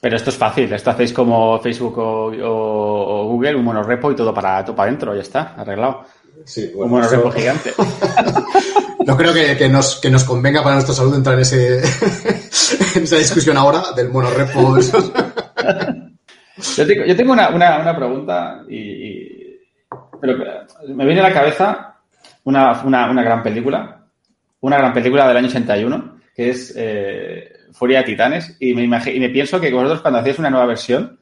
Pero esto es fácil, esto hacéis como Facebook o, Google, un monorepo y todo para, todo para adentro, ya está, arreglado. Sí, un monorepo gigante. (laughs) no creo que, que, nos, que nos convenga para nuestra salud entrar en, ese, (laughs) en esa discusión ahora del monorepo. (laughs) yo tengo, yo tengo una, una, una pregunta y, pero me viene a la cabeza una, una, una gran película, una gran película del año 81, que es eh, Furia de Titanes, y me, y me pienso que vosotros cuando hacéis una nueva versión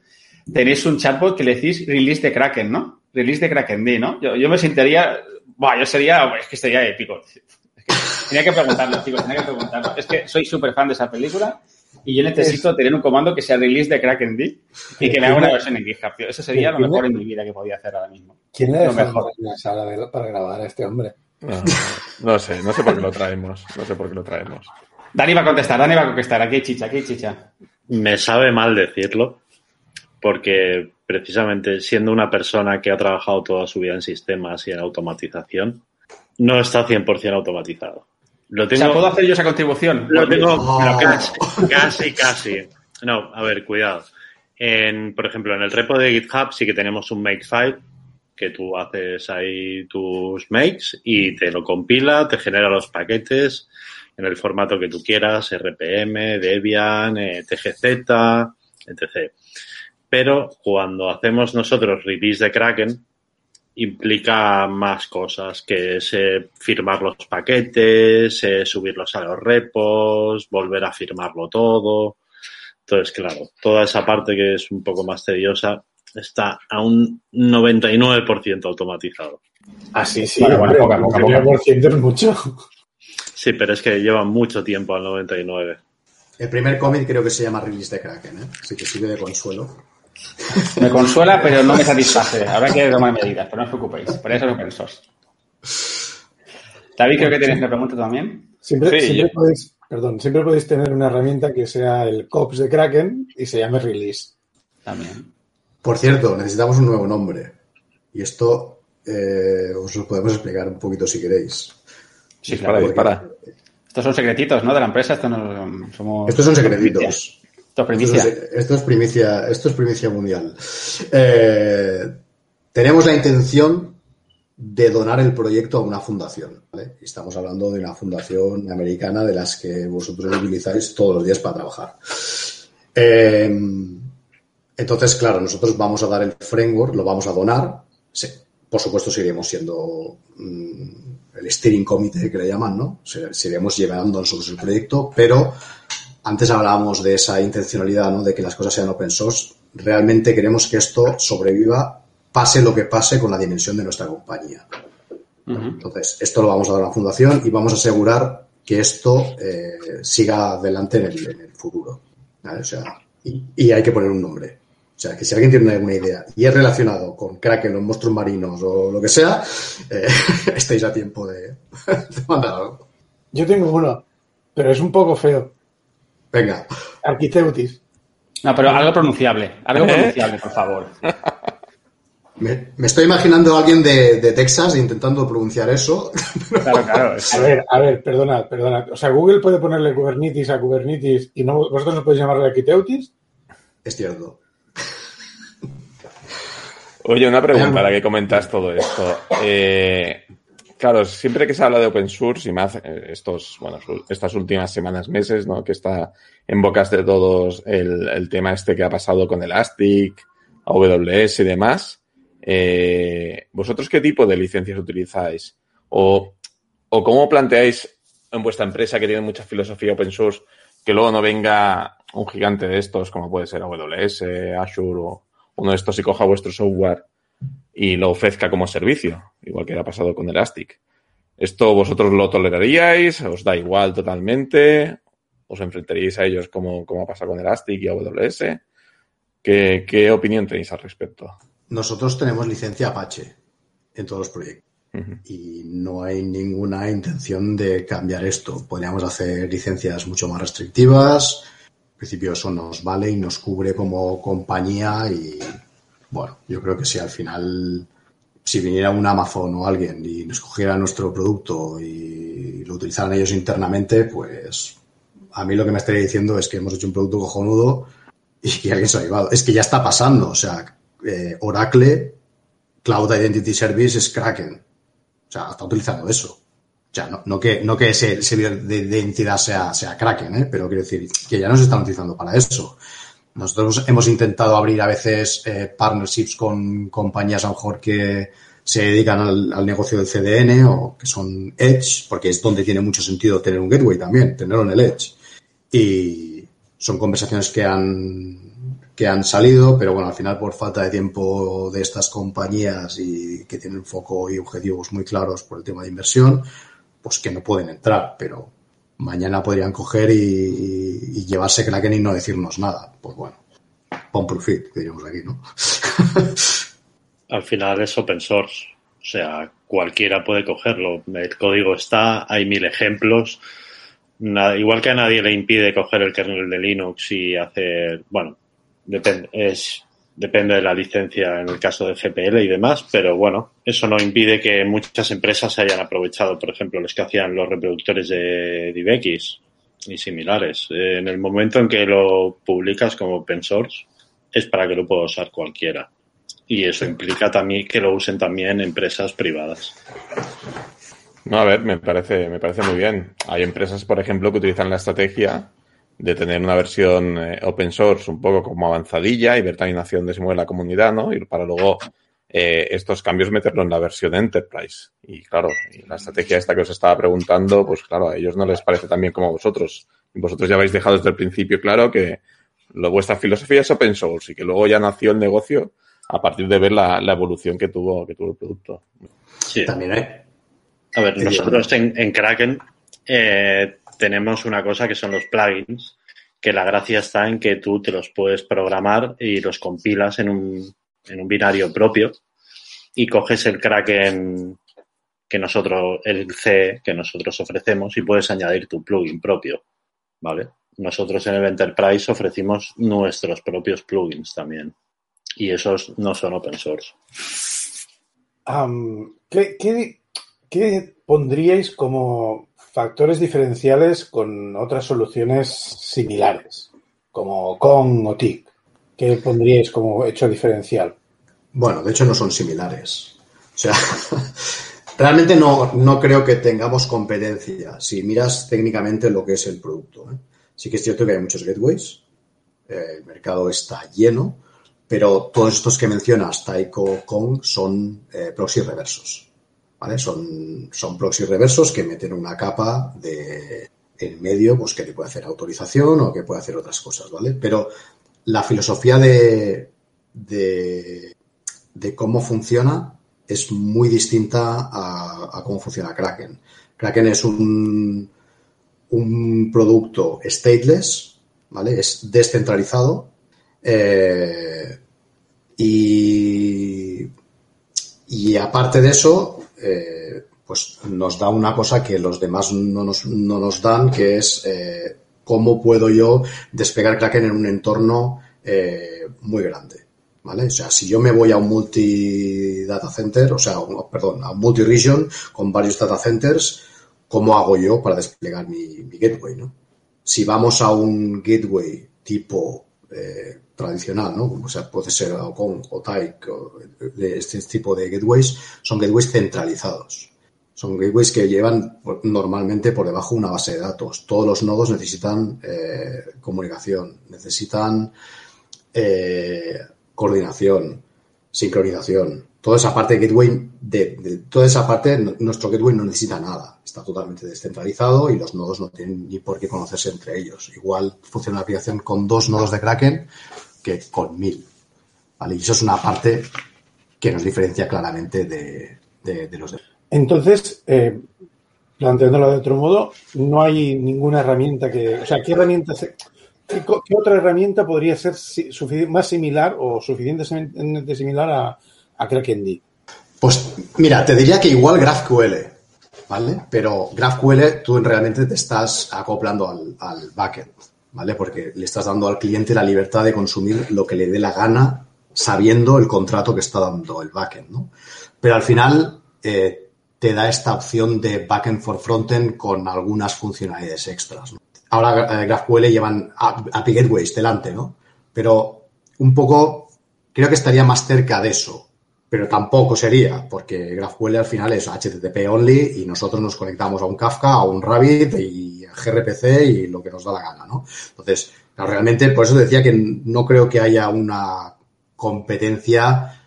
tenéis un chatbot que le decís release de Kraken, ¿no? Release de Kraken D, ¿no? Yo, yo me sentiría, buah, yo sería, es que sería épico. Tenía que preguntarlo, chicos, tenía que preguntarlo. Es que soy súper fan de esa película y yo necesito tener un comando que sea release de Kraken D y que me haga una versión en GitHub. tío. Eso sería lo ¿Quién mejor en mi vida que podía hacer ahora mismo. ¿Quién le Lo deja mejor. en la sala de- para grabar a este hombre? No, no sé, no sé por qué lo traemos. No sé por qué lo traemos. Dani va a contestar, Dani va a contestar. Aquí hay chicha, aquí hay chicha. Me sabe mal decirlo, porque precisamente siendo una persona que ha trabajado toda su vida en sistemas y en automatización, no está 100% automatizado. Lo O sea, ¿puedo hacer yo esa contribución? lo tengo Oh. casi, casi. No, a ver, cuidado. En, por ejemplo, en el repo de GitHub sí que tenemos un makefile que tú haces ahí tus makes y te lo compila, te genera los paquetes en el formato que tú quieras, RPM, Debian, eh, TGZ, etc. Pero cuando hacemos nosotros release de Kraken, implica más cosas, que es eh, firmar los paquetes, eh, subirlos a los repos, volver a firmarlo todo. Entonces, claro, toda esa parte que es un poco más tediosa está a un 99% automatizado. Ah, sí, sí. Bueno, bueno, poco a poco, un poco a 9% es mucho. Sí, pero es que lleva mucho tiempo al 99. El primer cómic creo que se llama Release de Kraken, ¿eh? Así que sirve de consuelo. Me consuela, pero no me satisface. Habrá que tomar medidas, pero no os preocupéis. Por eso es open source. David, creo que tienes una pregunta también. Siempre, Sí, siempre yo- podéis, perdón, siempre podéis tener una herramienta que sea el COPS de Kraken y se llame Release. También. Por cierto, necesitamos un nuevo nombre. Y esto eh, os lo podemos explicar un poquito si queréis. Sí, Dispara, claro. dispara. Estos son secretitos, ¿no? De la empresa. Esto no somos. Estos son secretitos. Esto es primicia. Esto es, esto es primicia, esto es primicia mundial. Eh, tenemos la intención de donar el proyecto a una fundación. Estamos hablando de una fundación americana de las que vosotros utilizáis todos los días para trabajar. Eh, entonces, claro, nosotros vamos a dar el framework, lo vamos a donar. Sí, por supuesto, seguiremos siendo mm, el steering committee que le llaman, ¿no? Se- Seguiremos llevando nosotros el proyecto, pero antes hablábamos de esa intencionalidad, ¿no? De que las cosas sean open source. Realmente queremos que esto sobreviva, pase lo que pase con la dimensión de nuestra compañía. Entonces, esto lo vamos a dar a la fundación y vamos a asegurar que esto eh, siga adelante en el, en el futuro. ¿vale? O sea, y, y hay que poner un nombre. O sea, que si alguien tiene alguna idea y es relacionado con Kraken, los monstruos marinos o lo que sea, eh, (laughs) estáis a tiempo de, (laughs) de mandar algo. Yo tengo uno, pero es un poco feo. Venga, Arquiteutis. No, pero algo pronunciable. Algo ¿Eh? pronunciable, por favor. me, me estoy imaginando a alguien de, de Texas intentando pronunciar eso. Claro, claro. (laughs) es- A ver, a ver, perdonad, perdonad. O sea, Google puede ponerle Kubernetes a Kubernetes y no, vosotros no podéis llamarle Arquiteutis. Es cierto. Oye, una pregunta ahora que comentas todo esto. Eh, claro, siempre que se habla de open source y más eh, estos, bueno, estas últimas semanas, meses, ¿no? Que está en bocas de todos el, el tema este que ha pasado con Elastic, AWS y demás. Eh, ¿Vosotros qué tipo de licencias utilizáis? O, o cómo planteáis en vuestra empresa que tiene mucha filosofía open source que luego no venga un gigante de estos como puede ser AWS, Azure o uno de estos y coja vuestro software y lo ofrezca como servicio, igual que ha pasado con Elastic. ¿Esto vosotros lo toleraríais? ¿Os da igual totalmente? ¿Os enfrentaríais a ellos como, como ha pasado con Elastic y AWS? ¿Qué, qué opinión tenéis al respecto? Nosotros tenemos licencia Apache en todos los proyectos. Y no hay ninguna intención de cambiar esto. Podríamos hacer licencias mucho más restrictivas. En principio eso nos vale y nos cubre como compañía y bueno, yo creo que si al final si viniera un Amazon o alguien y nos cogiera nuestro producto y lo utilizaran ellos internamente, pues a mí lo que me estaría diciendo es que hemos hecho un producto cojonudo y que alguien se lo ha llevado. Es que ya está pasando. O sea, eh, Oracle Cloud Identity Service es Kraken. O sea, está utilizando eso. O sea, no, no que, no que ese servidor de, de identidad sea, sea Kraken, ¿eh? pero quiero decir que ya nos están utilizando para eso. Nosotros hemos intentado abrir a veces eh, partnerships con compañías a lo mejor que se dedican al, al, negocio del CDN o que son Edge, porque es donde tiene mucho sentido tener un gateway también, tenerlo en el Edge. Y son conversaciones que han que han salido, pero bueno, al final por falta de tiempo de estas compañías y que tienen foco y objetivos muy claros por el tema de inversión, pues que no pueden entrar, pero mañana podrían coger y, y llevarse Kraken y no decirnos nada. Pues bueno, pon profit, diríamos aquí, ¿no? (laughs) Al final es open source, o sea, cualquiera puede cogerlo. El código está, hay mil ejemplos. Nada, igual que a nadie le impide coger el kernel de Linux y hacer, bueno, depende, es, depende de la licencia en el caso de GPL y demás, pero bueno, eso no impide que muchas empresas hayan aprovechado, por ejemplo, los que hacían los reproductores de DivX y similares. En el momento en que lo publicas como open source, es para que lo pueda usar cualquiera. Y eso implica también que lo usen también empresas privadas. No, a ver, me parece, me parece muy bien. Hay empresas, por ejemplo, que utilizan la estrategia de tener una versión eh, open source un poco como avanzadilla y ver también hacia dónde se mueve la comunidad, ¿no? Y para luego eh, estos cambios meterlo en la versión Enterprise. Y claro, y la estrategia esta que os estaba preguntando, pues claro, a ellos no les parece tan bien como a vosotros. Vosotros ya habéis dejado desde el principio claro que lo, vuestra filosofía es open source y que luego ya nació el negocio a partir de ver la, la evolución que tuvo, que tuvo el producto. Sí. También hay. A ver, nosotros en, en Kraken eh, tenemos una cosa que son los plugins, que la gracia está en que tú te los puedes programar y los compilas en un, en un binario propio y coges el Kraken que nosotros, el C que nosotros ofrecemos y puedes añadir tu plugin propio, ¿vale? Nosotros en el Enterprise ofrecimos nuestros propios plugins también y esos no son open source. Um, ¿qué, qué, qué pondríais como factores diferenciales con otras soluciones similares, como Kong o TIC? ¿Qué pondríais como hecho diferencial? Bueno, de hecho no son similares. O sea, (laughs) realmente no, no creo que tengamos competencia si miras técnicamente lo que es el producto. ¿eh? Sí que es cierto que hay muchos gateways, eh, el mercado está lleno, pero todos estos que mencionas, Taiko, Kong, son eh, proxy reversos. Son, son proxy reversos que meten una capa de en medio, pues que te puede hacer autorización o que puede hacer otras cosas, ¿vale? Pero la filosofía de, de, cómo funciona es muy distinta a, cómo funciona Kraken. Kraken es un, un producto stateless, ¿vale? Es descentralizado eh, y aparte de eso, eh, pues nos da una cosa que los demás no nos, no nos dan, que es eh, cómo puedo yo despegar Kraken en un entorno eh, muy grande. ¿Vale? O sea, si yo me voy a un multi data center, o sea, perdón, a un multi region con varios data centers, ¿cómo hago yo para desplegar mi, gateway? ¿no? Si vamos a un gateway tipo tradicional, ¿no? O sea, puede ser Ocon o Taik, o de este tipo de gateways, son gateways centralizados. Son gateways que llevan normalmente por debajo una base de datos. Todos los nodos necesitan eh, comunicación, necesitan eh, coordinación, sincronización. Toda esa parte de gateway, de, toda esa parte, nuestro gateway no necesita nada. Está totalmente descentralizado y los nodos no tienen ni por qué conocerse entre ellos. Igual funciona la aplicación con dos nodos de Kraken que con mil. ¿vale? Y eso es una parte que nos diferencia claramente de, de, de los demás. Entonces, eh, planteándolo de otro modo, no hay ninguna herramienta que. O sea, ¿qué herramienta se, ¿Qué, ¿Qué, otra herramienta podría ser más similar o suficientemente similar a, a KrakenD? Pues mira, te diría que igual GraphQL, ¿vale? Pero GraphQL tú realmente te estás acoplando al, al backend, ¿vale? Porque le estás dando al cliente la libertad de consumir lo que le dé la gana sabiendo el contrato que está dando el backend, ¿no? Pero al final eh, te da esta opción de backend for frontend con algunas funcionalidades extras. Ahora eh, GraphQL llevan API Gateways delante, ¿no? Pero un poco creo que estaría más cerca de eso, pero tampoco sería, porque GraphQL al final es HTTP only y nosotros nos conectamos a un Kafka, a un Rabbit y a gRPC y lo que nos da la gana, ¿no? Entonces, realmente, por eso decía que no creo que haya una competencia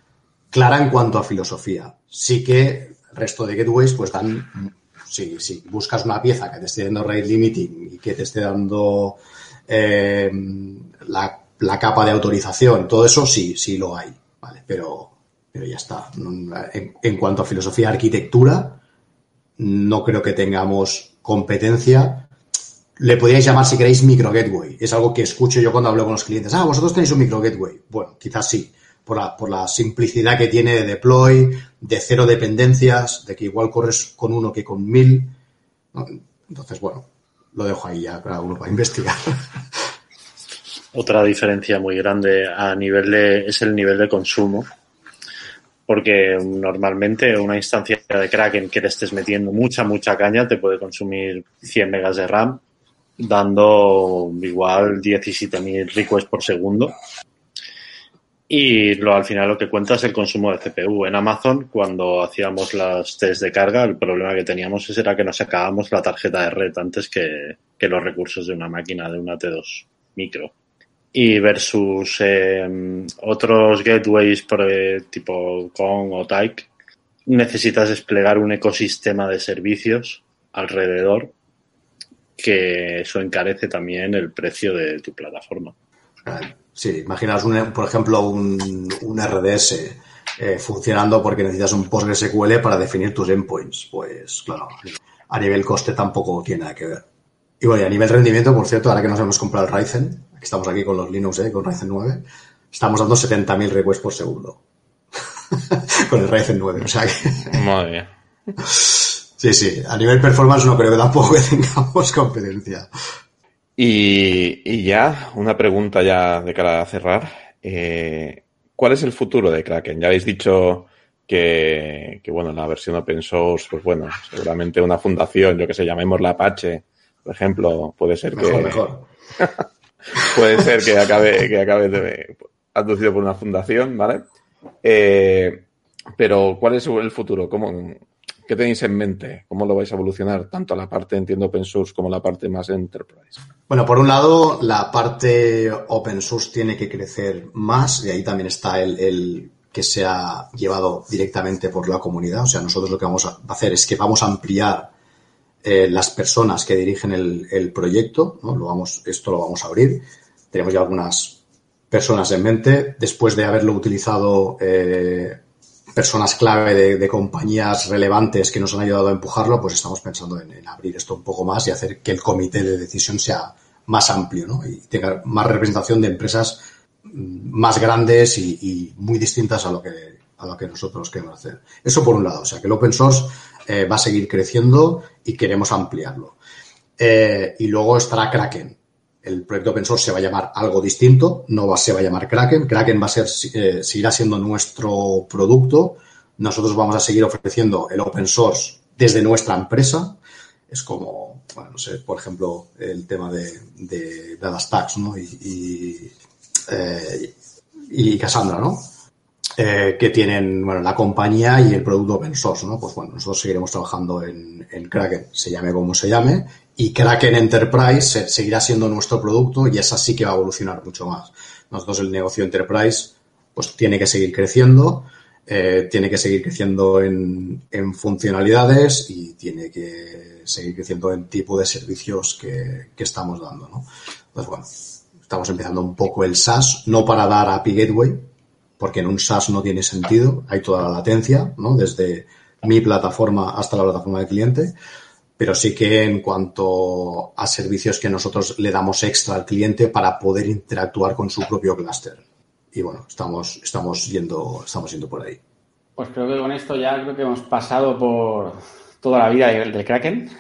clara en cuanto a filosofía. Sí que el resto de gateways pues dan, si, si buscas una pieza que te esté dando rate limiting y que te esté dando eh, la, la capa de autorización, todo eso sí, sí lo hay, ¿vale? Pero, pero ya está. En, cuanto a filosofía arquitectura, no creo que tengamos competencia. Le podríais llamar, si queréis, micro gateway. Es algo que escucho yo cuando hablo con los clientes. Ah, vosotros tenéis un micro gateway. Bueno, quizás sí, por la, por la simplicidad que tiene de deploy, de cero dependencias, de que igual corres con uno que con mil. Entonces, bueno, lo dejo ahí ya para uno para investigar. (laughs) Otra diferencia muy grande a nivel de, es el nivel de consumo. Porque normalmente una instancia de Kraken que le estés metiendo mucha, mucha caña te puede consumir 100 megas de RAM, dando igual 17.000 requests por segundo. Y lo, al final lo que cuenta es el consumo de CPU. En Amazon, cuando hacíamos las test de carga, el problema que teníamos era que nos sacábamos la tarjeta de red antes que, que los recursos de una máquina de una T2 micro y versus eh, otros gateways eh, tipo Kong o Tyke, necesitas desplegar un ecosistema de servicios alrededor que eso encarece también el precio de tu plataforma. Sí, imaginaos, un, por ejemplo, un, un RDS eh, funcionando porque necesitas un PostgreSQL para definir tus endpoints. Pues claro, a nivel coste tampoco tiene nada que ver. Y bueno, y a nivel rendimiento, por cierto, ahora que nos hemos comprado el Ryzen, estamos aquí con los Linux, ¿eh? con Ryzen 9, estamos dando 70.000 requests por segundo. (laughs) con el Ryzen 9, o sea que... Madre mía. Sí, sí, a nivel performance no creo que tampoco que (laughs) tengamos competencia. Y, y ya, una pregunta ya de cara a cerrar. Eh, ¿Cuál es el futuro de Kraken? Ya habéis dicho que, que, bueno, la versión open source, pues bueno, seguramente una fundación, yo que sé, llamémosla Apache, por ejemplo, puede ser Mejor, que... mejor. (laughs) puede ser que acabe, que acabe de, aducido por una fundación, ¿vale? Eh, pero, ¿cuál es el futuro? ¿Cómo, ¿Qué tenéis en mente? ¿Cómo lo vais a evolucionar? Tanto la parte, entiendo, open source como la parte más enterprise. Bueno, por un lado, la parte open source tiene que crecer más y ahí también está el, el que se ha llevado directamente por la comunidad. O sea, nosotros lo que vamos a hacer es que vamos a ampliar eh, las personas que dirigen el, el proyecto, ¿no? Lo vamos, esto lo vamos a abrir. Tenemos ya algunas personas en mente. Después de haberlo utilizado eh, personas clave de, compañías relevantes que nos han ayudado a empujarlo, pues estamos pensando en, abrir esto un poco más y hacer que el comité de decisión sea más amplio ¿no? y tenga más representación de empresas más grandes y, y muy distintas a lo que a lo que nosotros queremos hacer. Eso por un lado, o sea que el open source eh, va a seguir creciendo y queremos ampliarlo. Eh, y luego estará Kraken. El proyecto open source se va a llamar algo distinto, no va, se va a llamar Kraken. Kraken va a ser, eh, seguirá siendo nuestro producto. Nosotros vamos a seguir ofreciendo el open source desde nuestra empresa. Es como, bueno, no sé, por ejemplo, el tema de, de DataStax, ¿no? Y, y, y Cassandra, ¿no? Eh, que tienen bueno, la compañía y el producto open source, ¿no? Pues bueno, nosotros seguiremos trabajando en, en Kraken, se llame como se llame, y Kraken Enterprise seguirá siendo nuestro producto y esa sí que va a evolucionar mucho más. Nosotros el negocio Enterprise pues tiene que seguir creciendo, eh, tiene que seguir creciendo en, en, funcionalidades y tiene que seguir creciendo en tipo de servicios que, que estamos dando, ¿no? Pues bueno, estamos empezando un poco el SaaS, no para dar API Gateway, porque en un SaaS no tiene sentido, hay toda la latencia, ¿no? Desde mi plataforma hasta la plataforma del cliente, pero sí que en cuanto a servicios que nosotros le damos extra al cliente para poder interactuar con su propio clúster. Y bueno, estamos, estamos, yendo, estamos yendo por ahí. Pues creo que con esto ya creo que hemos pasado por toda la vida del, del Kraken.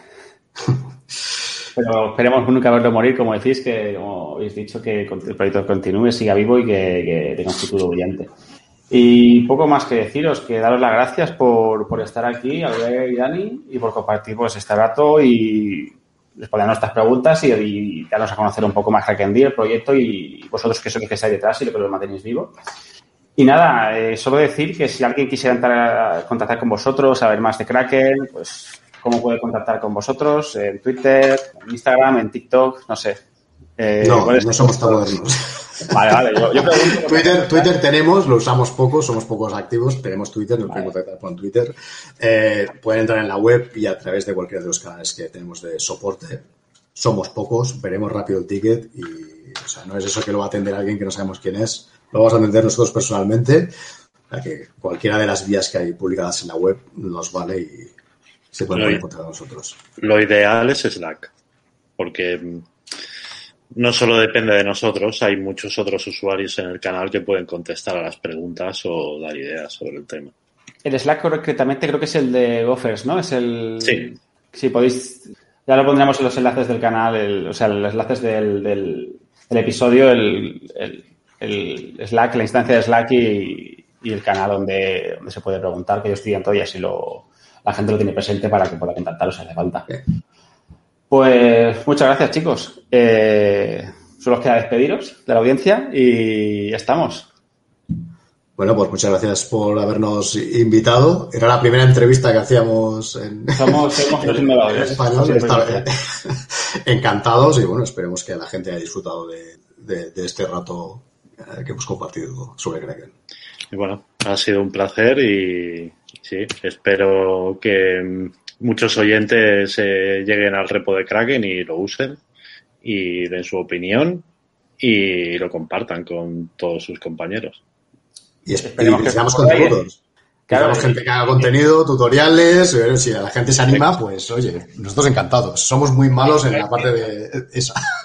(laughs) Pero esperemos nunca verlo morir, como decís, que como habéis dicho, que el proyecto continúe, siga vivo y que, que tenga un futuro brillante. Y poco más que deciros, que daros las gracias por, por estar aquí, Albert y Dani, y por compartir pues, este rato y responder a nuestras preguntas y, y, darnos a conocer un poco más Hackendy, el proyecto y vosotros que sois que estáis detrás y lo que lo mantenéis vivo. Y nada, eh, solo decir que si alguien quisiera entrar a contactar con vosotros, saber más de Kraken, pues cómo puede contactar con vosotros, en Twitter, en Instagram, en TikTok, no sé. Eh, no, no somos tan modernos. (laughs) Vale, vale. Yo, yo pregunto- Twitter, Twitter tenemos, lo usamos poco, somos pocos activos, tenemos Twitter, nos podemos contactar con Twitter. Eh, pueden entrar en la web y a través de cualquiera de los canales que tenemos de soporte. Somos pocos, veremos rápido el ticket y, o sea, no es eso que lo va a atender alguien que no sabemos quién es, lo vamos a atender nosotros personalmente. O sea, que cualquiera de las vías que hay publicadas en la web nos vale y se pueden en nosotros. Lo ideal es Slack, porque mm, no solo depende de nosotros, hay muchos otros usuarios en el canal que pueden contestar a las preguntas o dar ideas sobre el tema. El Slack concretamente creo que es el de Gophers, ¿no? Es el... Sí. Si podéis... Ya lo pondremos en los enlaces del canal, el- o sea, los enlaces del, del, del episodio, el, el- el Slack, la instancia de Slack y, y el canal donde, donde se puede preguntar, que yo estoy dentro y así lo, la gente lo tiene presente para que pueda contactaros si hace falta. Pues muchas gracias, chicos. Eh, solo os queda despediros de la audiencia y ya estamos. Bueno, pues muchas gracias por habernos invitado. Era la primera entrevista que hacíamos en, Somos, (laughs) somos los en innovadores. español. (laughs) Encantados y bueno, esperemos que la gente haya disfrutado de, de- de este rato eh, que hemos compartido sobre Kraken. Y bueno, ha sido un placer y sí, espero que muchos oyentes eh, lleguen al repo de Kraken y lo usen y den su opinión y lo compartan con todos sus compañeros. Y, es- y Esperemos que por ahí, contributos. Claro, Necesitamos y- gente que haga contenido, tutoriales, eh, si la gente se anima, pues oye, nosotros encantados. Somos muy malos en la parte de esa. (laughs)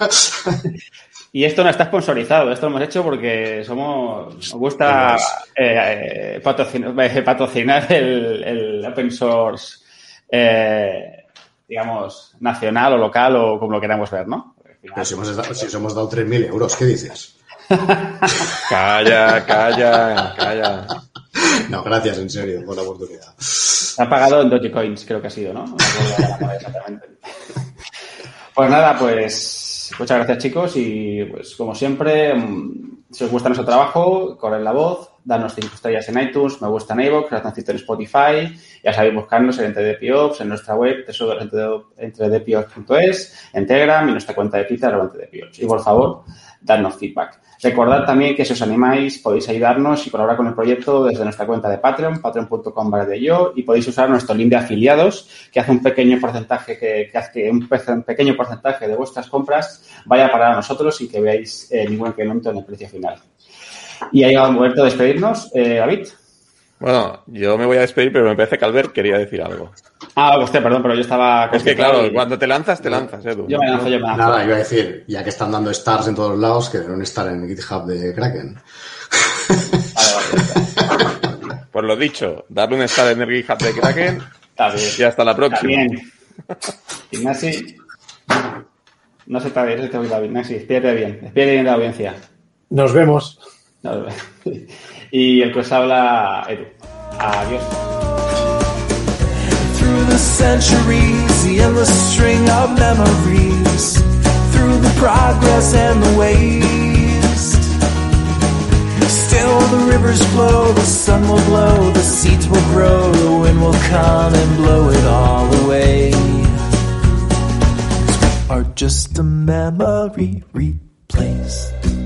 Y esto no está sponsorizado, esto lo hemos hecho porque somos, nos gusta eh, eh, patrocinar, eh, patrocinar el, el open source, eh, digamos, nacional o local o como lo queramos ver, ¿no? Final- Pero si, hemos, dado- si os hemos dado 3.000 euros, ¿qué dices? (laughs) Calla, calla, calla. No, gracias, en serio, por la oportunidad. Se ha pagado en Dogecoins, creo que ha sido, ¿no? (laughs) Pues nada, pues muchas gracias chicos y pues como siempre, mm, si os gusta nuestro trabajo, corred la voz, danos 5 estrellas en iTunes, me gusta en iVoox, ratoncito en Spotify, ya sabéis buscarnos en EntreDPOps, en nuestra web, entredepiops.es, en Telegram y nuestra cuenta de Twitter, entredepiops. Y por favor, dadnos feedback. Recordad también que si os animáis podéis ayudarnos y colaborar con el proyecto desde nuestra cuenta de Patreon, patreon.com barra de yo, y podéis usar nuestro link de afiliados que hace un pequeño porcentaje que, que hace un pe- un pequeño porcentaje de vuestras compras vaya para nosotros y que veáis eh, ningún incremento en el precio final. Y ahí va el momento de despedirnos. Eh, David. Bueno, yo me voy a despedir, pero me parece que Albert quería decir algo. Ah, hostia, perdón, pero yo estaba... Es que claro, y- cuando te lanzas, te lanzas, Edu. Yo me lanzo, yo me lanzo. Nada, iba a decir, ya que están dando stars en todos lados, que deben estar en el GitHub de Kraken. Vale, vale, Pues lo dicho, darle un star en el GitHub de Kraken está bien. y hasta la próxima. También. Ignasi. No se te no se te oye, David. Ignasi, despídete bien. Despídete bien de la audiencia. Nos vemos. No, (laughs) Y el que os habla, Edu. Adiós. Through the centuries, the endless string of memories. Through the progress and the waste. Still the rivers flow, the sun will blow, the seeds will grow, the wind will come and blow it all away. Are just a memory replaced.